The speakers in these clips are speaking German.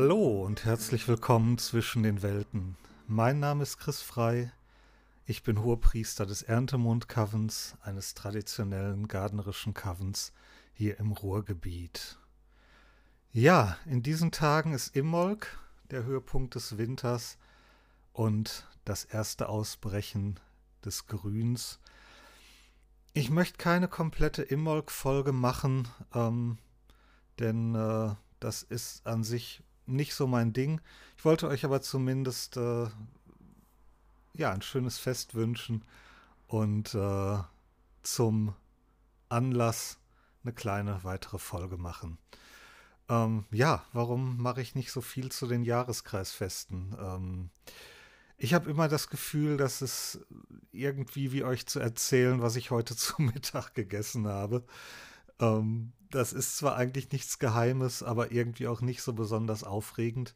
Hallo und herzlich willkommen zwischen den Welten. Mein Name ist Chris Frei. Ich bin Hohepriester des Erntemond-Covens, eines traditionellen gardnerischen Covens hier im Ruhrgebiet. Ja, in diesen Tagen ist Immolk, der Höhepunkt des Winters und das erste Ausbrechen des Grüns. Ich möchte keine komplette Immolk-Folge machen, ähm, denn äh, das ist an sich nicht so mein Ding. Ich wollte euch aber zumindest äh, ja ein schönes Fest wünschen und äh, zum Anlass eine kleine weitere Folge machen. Ähm, ja, warum mache ich nicht so viel zu den Jahreskreisfesten? Ähm, ich habe immer das Gefühl, dass es irgendwie wie euch zu erzählen, was ich heute zu Mittag gegessen habe. Ähm, das ist zwar eigentlich nichts Geheimes, aber irgendwie auch nicht so besonders aufregend.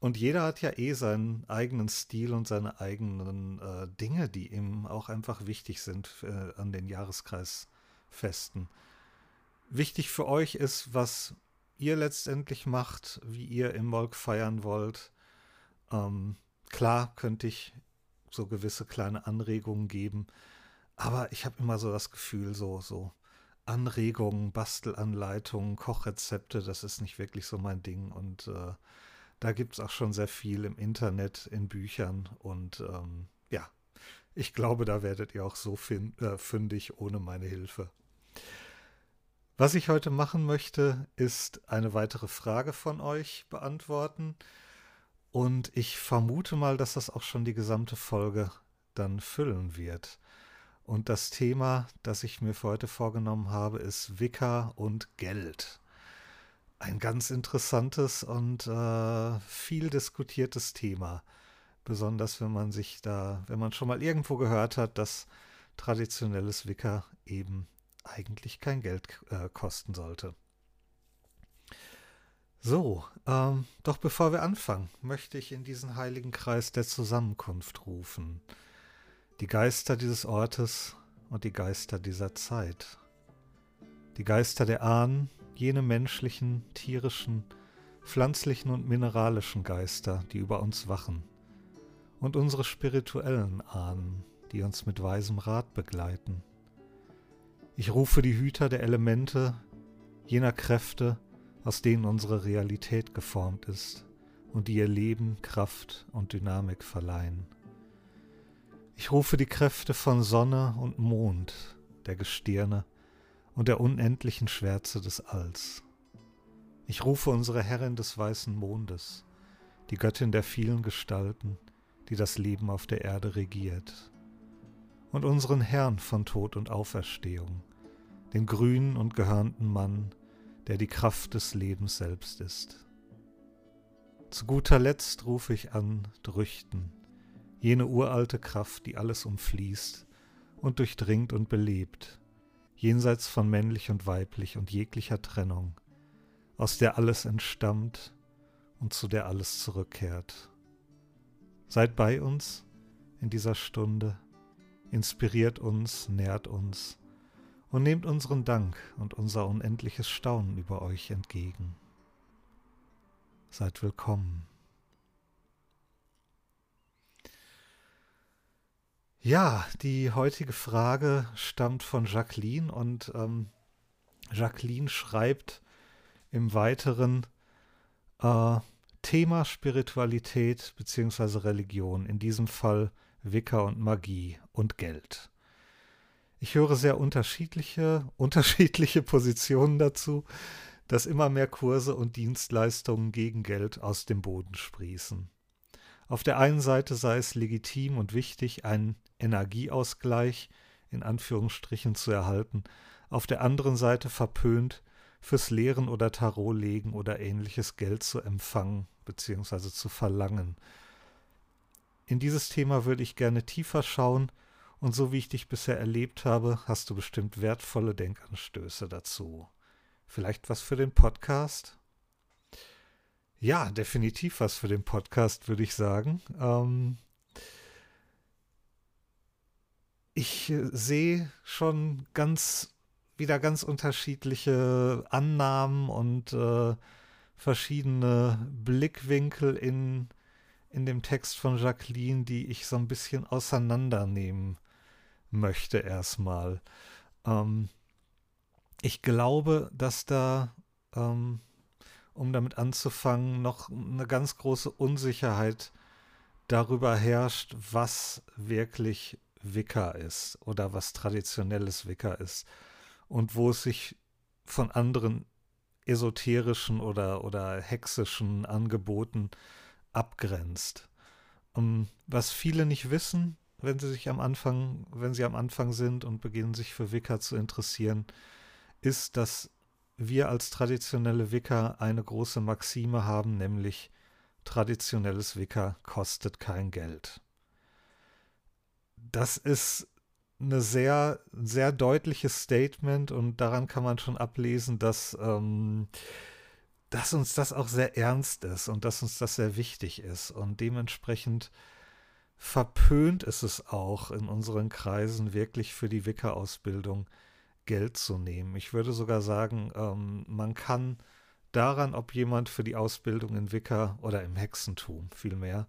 Und jeder hat ja eh seinen eigenen Stil und seine eigenen äh, Dinge, die ihm auch einfach wichtig sind äh, an den Jahreskreisfesten. Wichtig für euch ist, was ihr letztendlich macht, wie ihr im Molk feiern wollt. Ähm, klar könnte ich so gewisse kleine Anregungen geben, aber ich habe immer so das Gefühl, so, so Anregungen, Bastelanleitungen, Kochrezepte, das ist nicht wirklich so mein Ding. Und äh, da gibt es auch schon sehr viel im Internet, in Büchern. Und ähm, ja, ich glaube, da werdet ihr auch so fin äh, fündig ohne meine Hilfe. Was ich heute machen möchte, ist eine weitere Frage von euch beantworten. Und ich vermute mal, dass das auch schon die gesamte Folge dann füllen wird. Und das Thema, das ich mir für heute vorgenommen habe, ist Wicca und Geld. Ein ganz interessantes und äh, viel diskutiertes Thema. Besonders wenn man sich da, wenn man schon mal irgendwo gehört hat, dass traditionelles Wicca eben eigentlich kein Geld äh, kosten sollte. So, ähm, doch bevor wir anfangen, möchte ich in diesen heiligen Kreis der Zusammenkunft rufen die Geister dieses Ortes und die Geister dieser Zeit. Die Geister der Ahnen, jene menschlichen, tierischen, pflanzlichen und mineralischen Geister, die über uns wachen. Und unsere spirituellen Ahnen, die uns mit weisem Rat begleiten. Ich rufe die Hüter der Elemente, jener Kräfte, aus denen unsere Realität geformt ist und die ihr Leben, Kraft und Dynamik verleihen. Ich rufe die Kräfte von Sonne und Mond, der Gestirne und der unendlichen Schwärze des Alls. Ich rufe unsere Herrin des weißen Mondes, die Göttin der vielen Gestalten, die das Leben auf der Erde regiert, und unseren Herrn von Tod und Auferstehung, den grünen und gehörnten Mann, der die Kraft des Lebens selbst ist. Zu guter Letzt rufe ich an Drüchten, jene uralte Kraft, die alles umfließt und durchdringt und belebt, jenseits von männlich und weiblich und jeglicher Trennung, aus der alles entstammt und zu der alles zurückkehrt. Seid bei uns in dieser Stunde, inspiriert uns, nährt uns und nehmt unseren Dank und unser unendliches Staunen über euch entgegen. Seid willkommen. Ja, die heutige Frage stammt von Jacqueline und ähm, Jacqueline schreibt im Weiteren äh, Thema Spiritualität bzw. Religion, in diesem Fall Wicca und Magie und Geld. Ich höre sehr unterschiedliche, unterschiedliche Positionen dazu, dass immer mehr Kurse und Dienstleistungen gegen Geld aus dem Boden sprießen. Auf der einen Seite sei es legitim und wichtig, einen Energieausgleich in Anführungsstrichen zu erhalten, auf der anderen Seite verpönt, fürs Lehren oder Tarotlegen oder ähnliches Geld zu empfangen bzw. zu verlangen. In dieses Thema würde ich gerne tiefer schauen und so wie ich dich bisher erlebt habe, hast du bestimmt wertvolle Denkanstöße dazu. Vielleicht was für den Podcast? Ja, definitiv was für den Podcast, würde ich sagen. Ähm, ich äh, sehe schon ganz wieder ganz unterschiedliche Annahmen und äh, verschiedene Blickwinkel in, in dem Text von Jacqueline, die ich so ein bisschen auseinandernehmen möchte erstmal. Ähm, ich glaube, dass da, ähm, um damit anzufangen, noch eine ganz große Unsicherheit darüber herrscht, was wirklich Wicca ist oder was traditionelles Wicca ist und wo es sich von anderen esoterischen oder, oder hexischen Angeboten abgrenzt. Um, ähm, was viele nicht wissen, wenn sie sich am Anfang, wenn sie am Anfang sind und beginnen sich für Wicca zu interessieren, ist, dass wir als traditionelle Wicca eine große Maxime haben, nämlich traditionelles Wicca kostet kein Geld. Das ist eine sehr, sehr deutliches Statement und daran kann man schon ablesen, dass, ähm, dass uns das auch sehr ernst ist und dass uns das sehr wichtig ist. Und dementsprechend verpönt ist es auch in unseren Kreisen wirklich für die Wicca-Ausbildung Geld zu nehmen. Ich würde sogar sagen, ähm, man kann daran, ob jemand für die Ausbildung in Wicca oder im Hexentum vielmehr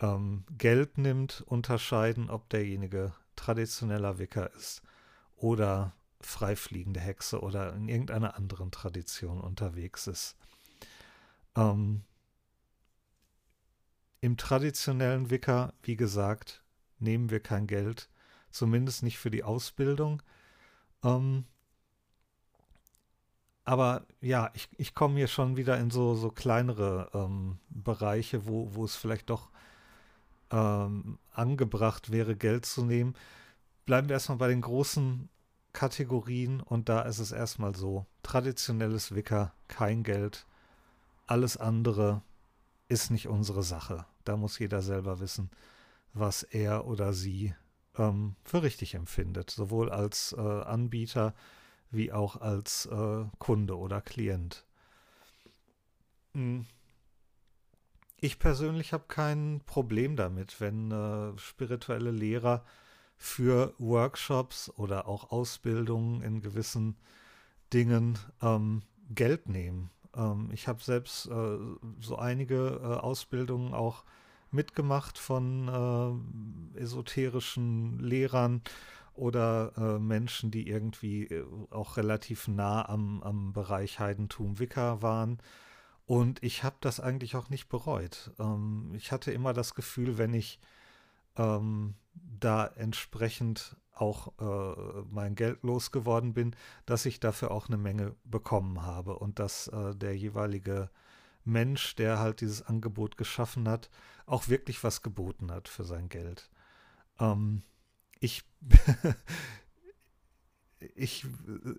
ähm, Geld nimmt, unterscheiden, ob derjenige traditioneller Wicca ist oder freifliegende Hexe oder in irgendeiner anderen Tradition unterwegs ist. Ähm, Im traditionellen Wicca, wie gesagt, nehmen wir kein Geld, zumindest nicht für die Ausbildung. Ähm, aber ja, ich, ich komme hier schon wieder in so, so kleinere ähm, Bereiche, wo, wo es vielleicht doch ähm, angebracht wäre, Geld zu nehmen. Bleiben wir erstmal bei den großen Kategorien und da ist es erstmal so: traditionelles Wicker, kein Geld. Alles andere ist nicht unsere Sache. Da muss jeder selber wissen, was er oder sie ähm, für richtig empfindet, sowohl als äh, Anbieter wie auch als äh, Kunde oder Klient. Hm. Ich persönlich habe kein Problem damit, wenn äh, spirituelle Lehrer für Workshops oder auch Ausbildungen in gewissen Dingen ähm, Geld nehmen. Ähm, ich habe selbst äh, so einige äh, Ausbildungen auch mitgemacht von äh, esoterischen Lehrern oder äh, Menschen, die irgendwie äh, auch relativ nah am, am Bereich Heidentum Wicca waren. Und ich habe das eigentlich auch nicht bereut. Ähm, ich hatte immer das Gefühl, wenn ich ähm, da entsprechend auch äh, mein Geld losgeworden bin, dass ich dafür auch eine Menge bekommen habe und dass äh, der jeweilige Mensch, der halt dieses Angebot geschaffen hat, auch wirklich was geboten hat für sein Geld. Ähm, ich, ich,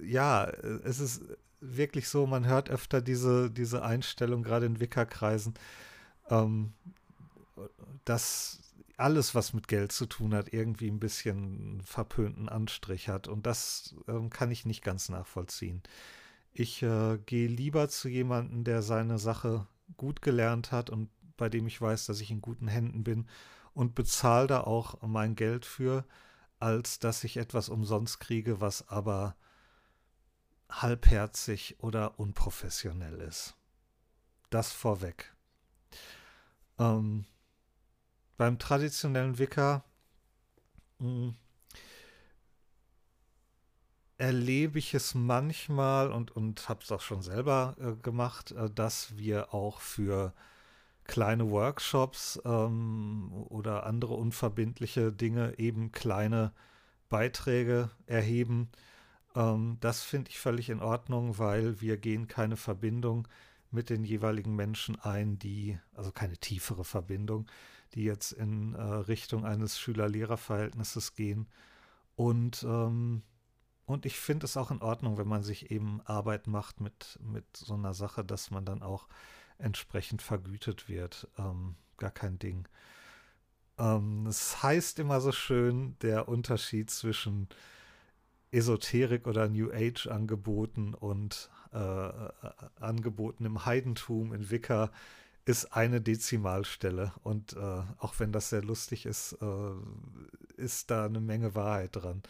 ja, es ist wirklich so, man hört öfter diese, diese Einstellung, gerade in Wickerkreisen, ähm, dass alles, was mit Geld zu tun hat, irgendwie ein bisschen verpönten Anstrich hat. Und das ähm, kann ich nicht ganz nachvollziehen. Ich äh, gehe lieber zu jemandem, der seine Sache gut gelernt hat und bei dem ich weiß, dass ich in guten Händen bin und bezahle da auch mein Geld für, als dass ich etwas umsonst kriege, was aber halbherzig oder unprofessionell ist. Das vorweg. Ähm, beim traditionellen Wicker mh, hm, erlebe ich es manchmal und, und habe es auch schon selber äh, gemacht, äh, dass wir auch für kleine Workshops ähm, oder andere unverbindliche Dinge eben kleine Beiträge erheben. Ähm, das finde ich völlig in Ordnung, weil wir gehen keine Verbindung mit den jeweiligen Menschen ein, die, also keine tiefere Verbindung, die jetzt in äh, Richtung eines Schüler-Lehrer-Verhältnisses gehen. Und, ähm, und ich finde es auch in Ordnung, wenn man sich eben Arbeit macht mit, mit so einer Sache, dass man dann auch entsprechend vergütet wird. Ähm, gar kein Ding. Ähm, es heißt immer so schön, der Unterschied zwischen Esoterik oder New Age Angeboten und äh, äh, Angeboten im Heidentum, in Wicca, ist eine Dezimalstelle. Und äh, auch wenn das sehr lustig ist, äh, ist da eine Menge Wahrheit dran.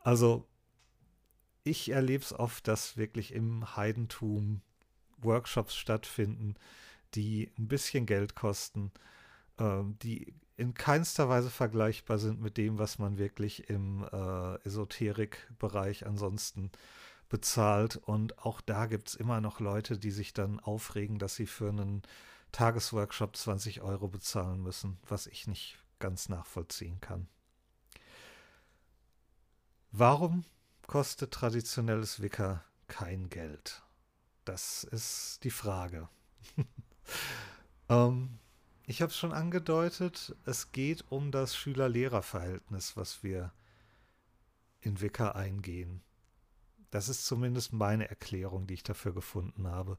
Also ich erlebe es oft, dass wirklich im Heidentum Workshops stattfinden, die ein bisschen Geld kosten, äh, die in keinster Weise vergleichbar sind mit dem, was man wirklich im äh, Esoterikbereich ansonsten bezahlt. Und auch da gibt es immer noch Leute, die sich dann aufregen, dass sie für einen Tagesworkshop 20 Euro bezahlen müssen, was ich nicht ganz nachvollziehen kann. Warum kostet traditionelles Wicker kein Geld? Das ist die Frage. ähm, ich habe es schon angedeutet, es geht um das Schüler-Lehrer-Verhältnis, was wir in Wicker eingehen. Das ist zumindest meine Erklärung, die ich dafür gefunden habe.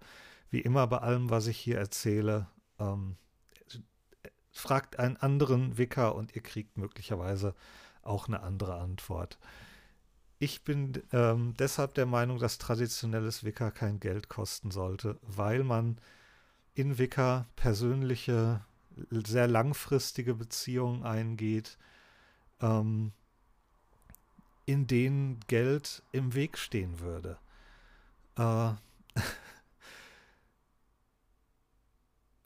Wie immer bei allem, was ich hier erzähle, ähm, fragt einen anderen Wicker und ihr kriegt möglicherweise auch eine andere Antwort. Ich bin ähm, deshalb der Meinung, dass traditionelles Wicker kein Geld kosten sollte, weil man in Wicker persönliche, sehr langfristige Beziehungen eingeht, ähm, in denen Geld im Weg stehen würde. Äh,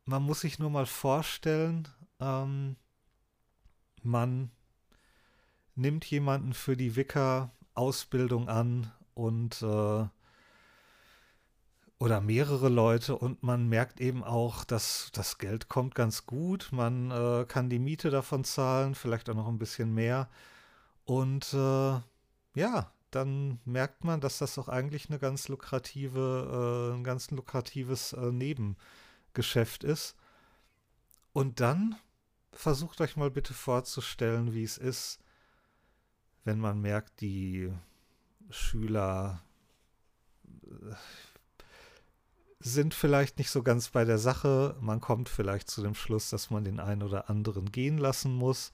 man muss sich nur mal vorstellen, ähm, man nimmt jemanden für die Wicker-Ausbildung an und äh, oder mehrere Leute und man merkt eben auch, dass das Geld kommt ganz gut. Man äh, kann die Miete davon zahlen, vielleicht auch noch ein bisschen mehr. Und äh, ja, dann merkt man, dass das auch eigentlich eine ganz lukrative, äh, ein ganz lukratives äh, Nebengeschäft ist. Und dann versucht euch mal bitte vorzustellen, wie es ist, wenn man merkt, die Schüler äh, sind vielleicht nicht so ganz bei der Sache. Man kommt vielleicht zu dem Schluss, dass man den einen oder anderen gehen lassen muss,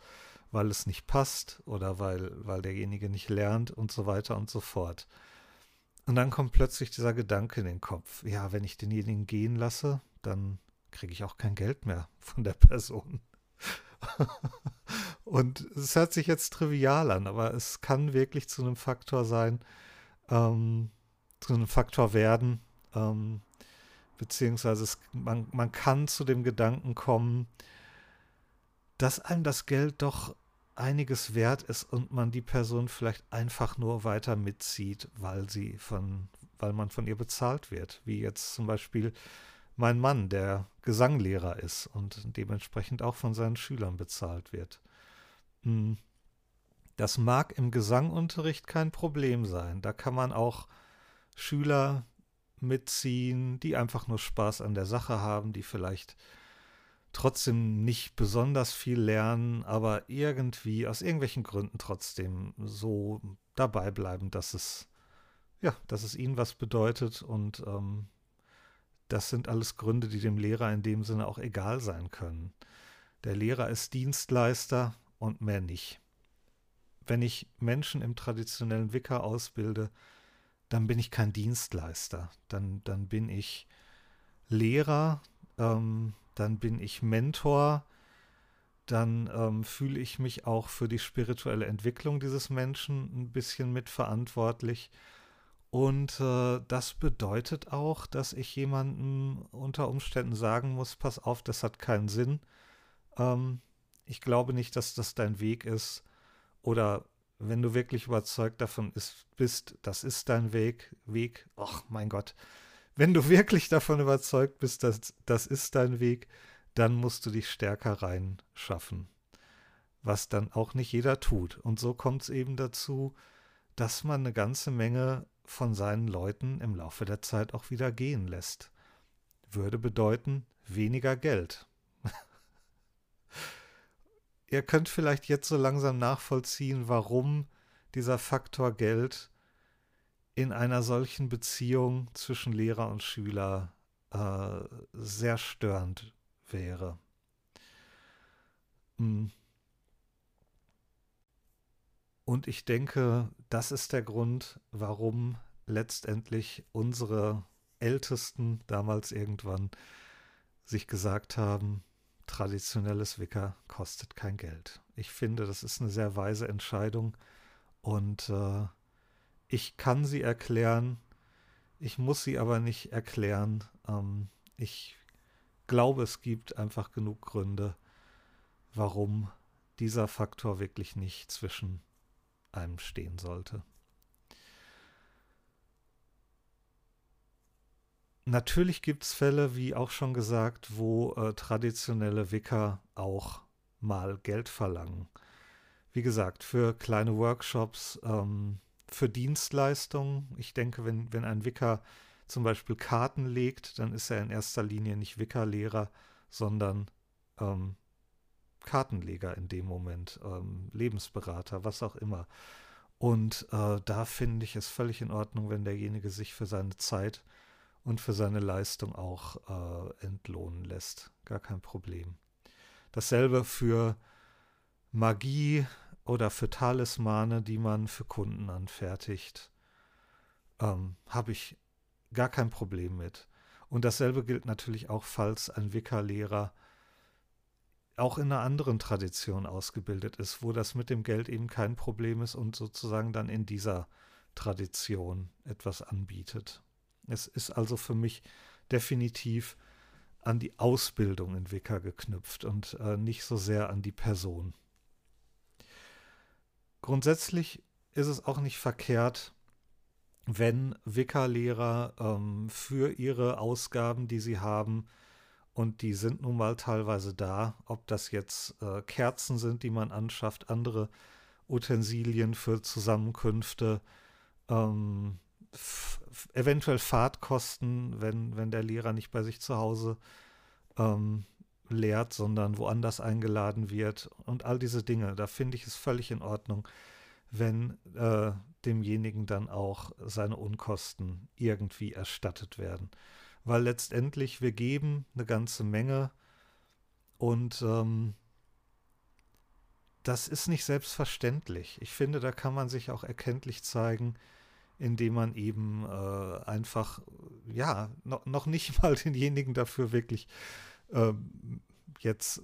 weil es nicht passt oder weil, weil derjenige nicht lernt und so weiter und so fort. Und dann kommt plötzlich dieser Gedanke in den Kopf, ja, wenn ich denjenigen gehen lasse, dann kriege ich auch kein Geld mehr von der Person. und es hört sich jetzt trivial an, aber es kann wirklich zu einem Faktor sein, ähm, zu einem Faktor werden, ähm, beziehungsweise es, man, man kann zu dem Gedanken kommen, dass einem das Geld doch einiges wert ist und man die Person vielleicht einfach nur weiter mitzieht, weil sie von, weil man von ihr bezahlt wird. Wie jetzt zum Beispiel mein Mann, der Gesanglehrer ist und dementsprechend auch von seinen Schülern bezahlt wird. Hm. Das mag im Gesangunterricht kein Problem sein. Da kann man auch Schüler mitziehen, die einfach nur Spaß an der Sache haben, die vielleicht trotzdem nicht besonders viel lernen, aber irgendwie aus irgendwelchen Gründen trotzdem so dabei bleiben, dass es ja, dass es ihnen was bedeutet und ähm, das sind alles Gründe, die dem Lehrer in dem Sinne auch egal sein können. Der Lehrer ist Dienstleister und mehr nicht. Wenn ich Menschen im traditionellen Wicker ausbilde, dann bin ich kein Dienstleister. Dann, dann bin ich Lehrer, ähm, dann bin ich Mentor, dann ähm, fühle ich mich auch für die spirituelle Entwicklung dieses Menschen ein bisschen mitverantwortlich. Und äh, das bedeutet auch, dass ich jemandem unter Umständen sagen muss, pass auf, das hat keinen Sinn. Ähm, ich glaube nicht, dass das dein Weg ist. Oder wenn du wirklich überzeugt davon ist, bist, das ist dein Weg, Weg, ach mein Gott, wenn du wirklich davon überzeugt bist, dass das ist dein Weg, dann musst du dich stärker reinschaffen. Was dann auch nicht jeder tut. Und so kommt es eben dazu, dass man eine ganze Menge von seinen Leuten im Laufe der Zeit auch wieder gehen lässt. Würde bedeuten weniger Geld. Ihr könnt vielleicht jetzt so langsam nachvollziehen, warum dieser Faktor Geld in einer solchen Beziehung zwischen Lehrer und Schüler äh, sehr störend wäre. Hm. Und ich denke, das ist der Grund, warum letztendlich unsere Ältesten damals irgendwann sich gesagt haben, traditionelles Wicker kostet kein Geld. Ich finde, das ist eine sehr weise Entscheidung und äh, ich kann sie erklären. Ich muss sie aber nicht erklären. Ähm, ich glaube, es gibt einfach genug Gründe, warum dieser Faktor wirklich nicht zwischen einem stehen sollte. Natürlich gibt es Fälle, wie auch schon gesagt, wo äh, traditionelle Wicker auch mal Geld verlangen. Wie gesagt, für kleine Workshops, ähm, für Dienstleistungen. Ich denke, wenn, wenn ein Wicker zum Beispiel Karten legt, dann ist er in erster Linie nicht Wickerlehrer, sondern ähm, Kartenleger in dem Moment, ähm, Lebensberater, was auch immer. Und äh, da finde ich es völlig in Ordnung, wenn derjenige sich für seine Zeit und für seine Leistung auch äh, entlohnen lässt. Gar kein Problem. Dasselbe für Magie oder für Talismane, die man für Kunden anfertigt. Ähm, Habe ich gar kein Problem mit. Und dasselbe gilt natürlich auch, falls ein Wicca-Lehrer auch in einer anderen Tradition ausgebildet ist, wo das mit dem Geld eben kein Problem ist und sozusagen dann in dieser Tradition etwas anbietet. Es ist also für mich definitiv an die Ausbildung in Wicca geknüpft und äh, nicht so sehr an die Person. Grundsätzlich ist es auch nicht verkehrt, wenn Wicca-Lehrer ähm, für ihre Ausgaben, die sie haben, und die sind nun mal teilweise da, ob das jetzt äh, Kerzen sind, die man anschafft, andere Utensilien für Zusammenkünfte, ähm, eventuell Fahrtkosten, wenn, wenn der Lehrer nicht bei sich zu Hause ähm, lehrt, sondern woanders eingeladen wird und all diese Dinge. Da finde ich es völlig in Ordnung, wenn äh, demjenigen dann auch seine Unkosten irgendwie erstattet werden weil letztendlich wir geben eine ganze Menge und ähm, das ist nicht selbstverständlich. Ich finde, da kann man sich auch erkenntlich zeigen, indem man eben äh, einfach, ja, no, noch nicht mal denjenigen dafür wirklich äh, jetzt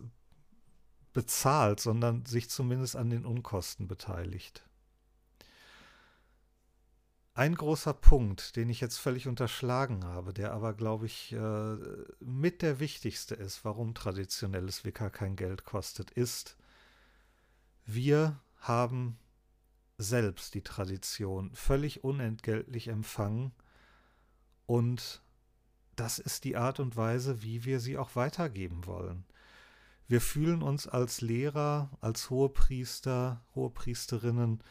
bezahlt, sondern sich zumindest an den Unkosten beteiligt. Ein großer Punkt, den ich jetzt völlig unterschlagen habe, der aber, glaube ich, äh, mit der wichtigste ist, warum traditionelles Wicca kein Geld kostet, ist, wir haben selbst die Tradition völlig unentgeltlich empfangen und das ist die Art und Weise, wie wir sie auch weitergeben wollen. Wir fühlen uns als Lehrer, als Hohepriester, Hohepriesterinnen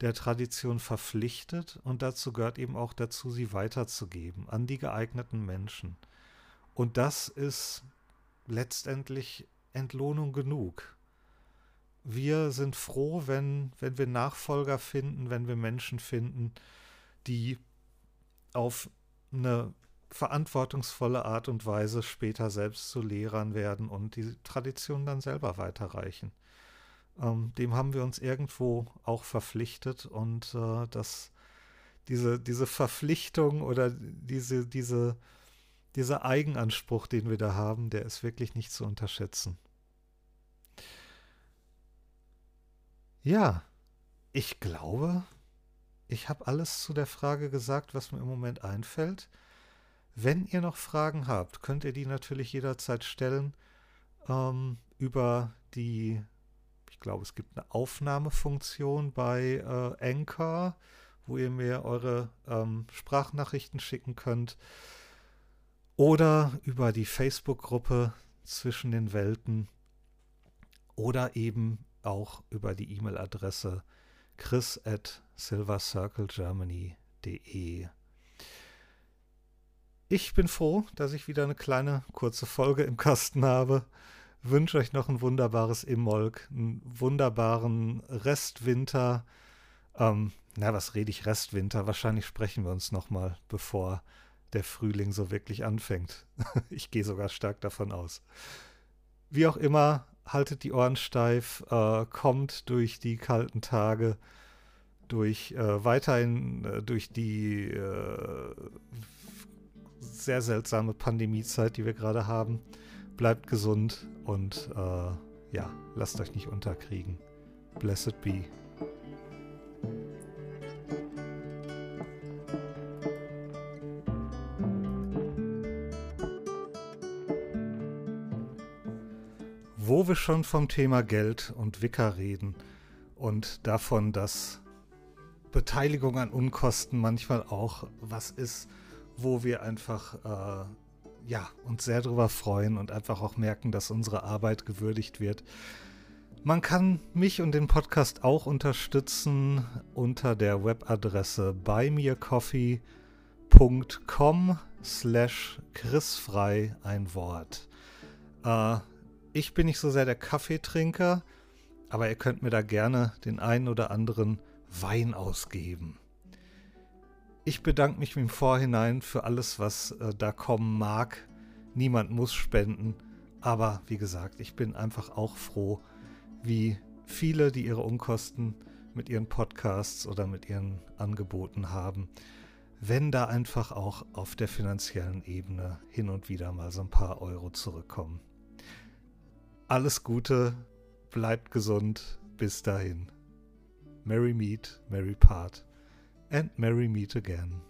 der Tradition verpflichtet und dazu gehört eben auch dazu, sie weiterzugeben an die geeigneten Menschen. Und das ist letztendlich Entlohnung genug. Wir sind froh, wenn, wenn wir Nachfolger finden, wenn wir Menschen finden, die auf eine verantwortungsvolle Art und Weise später selbst zu Lehrern werden und die Tradition dann selber weiterreichen. Ähm, dem haben wir uns irgendwo auch verpflichtet und äh, das, diese, diese Verpflichtung oder diese, diese, dieser Eigenanspruch, den wir da haben, der ist wirklich nicht zu unterschätzen. Ja, ich glaube, ich habe alles zu der Frage gesagt, was mir im Moment einfällt. Wenn ihr noch Fragen habt, könnt ihr die natürlich jederzeit stellen ähm, über die ich glaube, es gibt eine Aufnahmefunktion bei äh, Anchor, wo ihr mir eure ähm, Sprachnachrichten schicken könnt. Oder über die Facebook-Gruppe zwischen den Welten. Oder eben auch über die E-Mail-Adresse chris at silvercirclegermany.de. Ich bin froh, dass ich wieder eine kleine kurze Folge im Kasten habe wünsche euch noch ein wunderbares Immolk, einen wunderbaren Restwinter. Ähm, na, was rede ich Restwinter? Wahrscheinlich sprechen wir uns nochmal, bevor der Frühling so wirklich anfängt. ich gehe sogar stark davon aus. Wie auch immer, haltet die Ohren steif, äh, kommt durch die kalten Tage, durch äh, weiterhin äh, durch die äh, sehr seltsame Pandemiezeit, die wir gerade haben bleibt gesund und äh, ja, lasst euch nicht unterkriegen. Blessed be. Wo wir schon vom Thema Geld und Wicker reden und davon, dass Beteiligung an Unkosten manchmal auch was ist, wo wir einfach äh, ja, uns sehr darüber freuen und einfach auch merken, dass unsere Arbeit gewürdigt wird. Man kann mich und den Podcast auch unterstützen unter der Webadresse buymeacoffee.com slash chrisfrei ein Wort. Äh, ich bin nicht so sehr der Kaffeetrinker, aber ihr könnt mir da gerne den einen oder anderen Wein ausgeben. Ich bedanke mich im Vorhinein für alles, was äh, da kommen mag. Niemand muss spenden, aber wie gesagt, ich bin einfach auch froh, wie viele, die ihre Unkosten mit ihren Podcasts oder mit ihren Angeboten haben, wenn da einfach auch auf der finanziellen Ebene hin und wieder mal so ein paar Euro zurückkommen. Alles Gute, bleibt gesund, bis dahin. Merry Meet, Merry Part and Merry Meet again.